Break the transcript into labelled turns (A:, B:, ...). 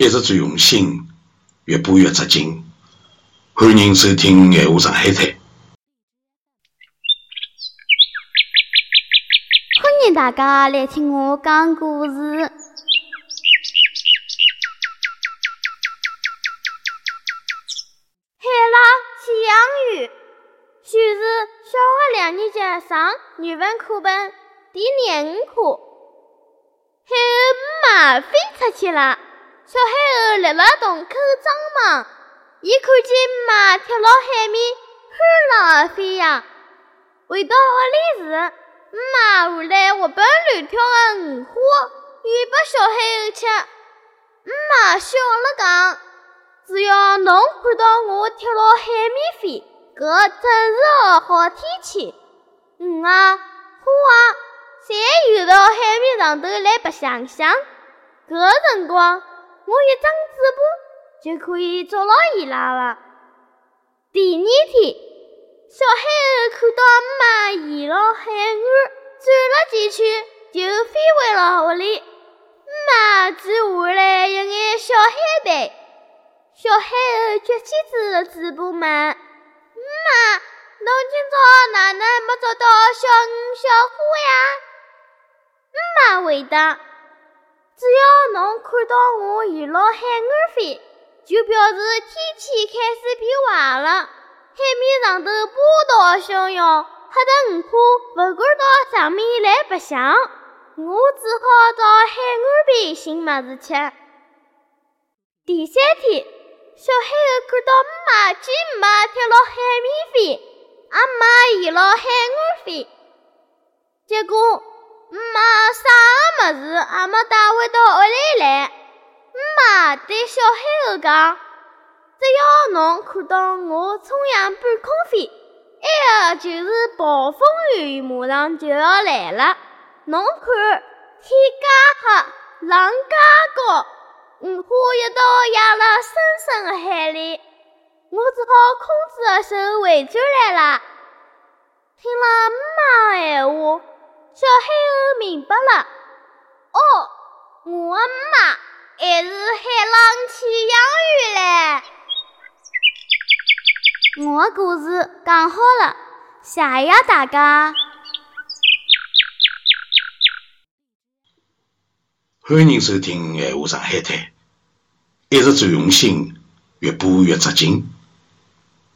A: 一直最用心，越补越扎劲。欢迎收听《闲话上海滩》。
B: 欢迎大家来听我讲故事。海浪起洋芋，选自小学两年级上语文课本第廿五课。海鸥妈飞出去了。小海鸥立辣洞口张望，伊看见妈跳到海面，欢乐飞扬。回到屋里时，妈还来活蹦乱跳的鱼花喂拨小海鸥吃。妈笑了讲：“只要侬看到我贴到海面飞，搿正是个好天气。鱼啊，花啊，侪游到海面上头来白相相。搿辰光。”我一张嘴巴就可以捉牢伊拉了。第二天，小海鸥看到妈沿了海岸转了几圈，就飞回了屋里。妈只换来一眼小海带。小海鸥撅起只嘴巴问：“妈，侬今朝哪能没捉到小鱼、小花呀？”妈回答。只要侬看到我沿牢海岸飞，就表示天气开始变坏了，海面上头波涛汹涌，吓得鱼花勿敢到上面来白相。我只好到海岸边寻么子吃。第三天，小海鸥看到姆妈见妈跳到海面飞，也妈沿牢海岸飞，结果姆。妈啥个物事也没带回到屋里来。姆妈对小海鸥讲：“只要侬看到我冲向半空飞，埃个就是暴风雨马上就要来了。侬看，天介黑，浪介高，鱼花一道压辣深深的海里，我只好空着手回转来了。”听了姆妈闲话。小海鸥明白了，我的妈还是海浪起洋芋嘞！我的故事讲好了，谢谢大家。
A: 欢迎收听《闲话上海滩》，一直最用心，越播越扎劲。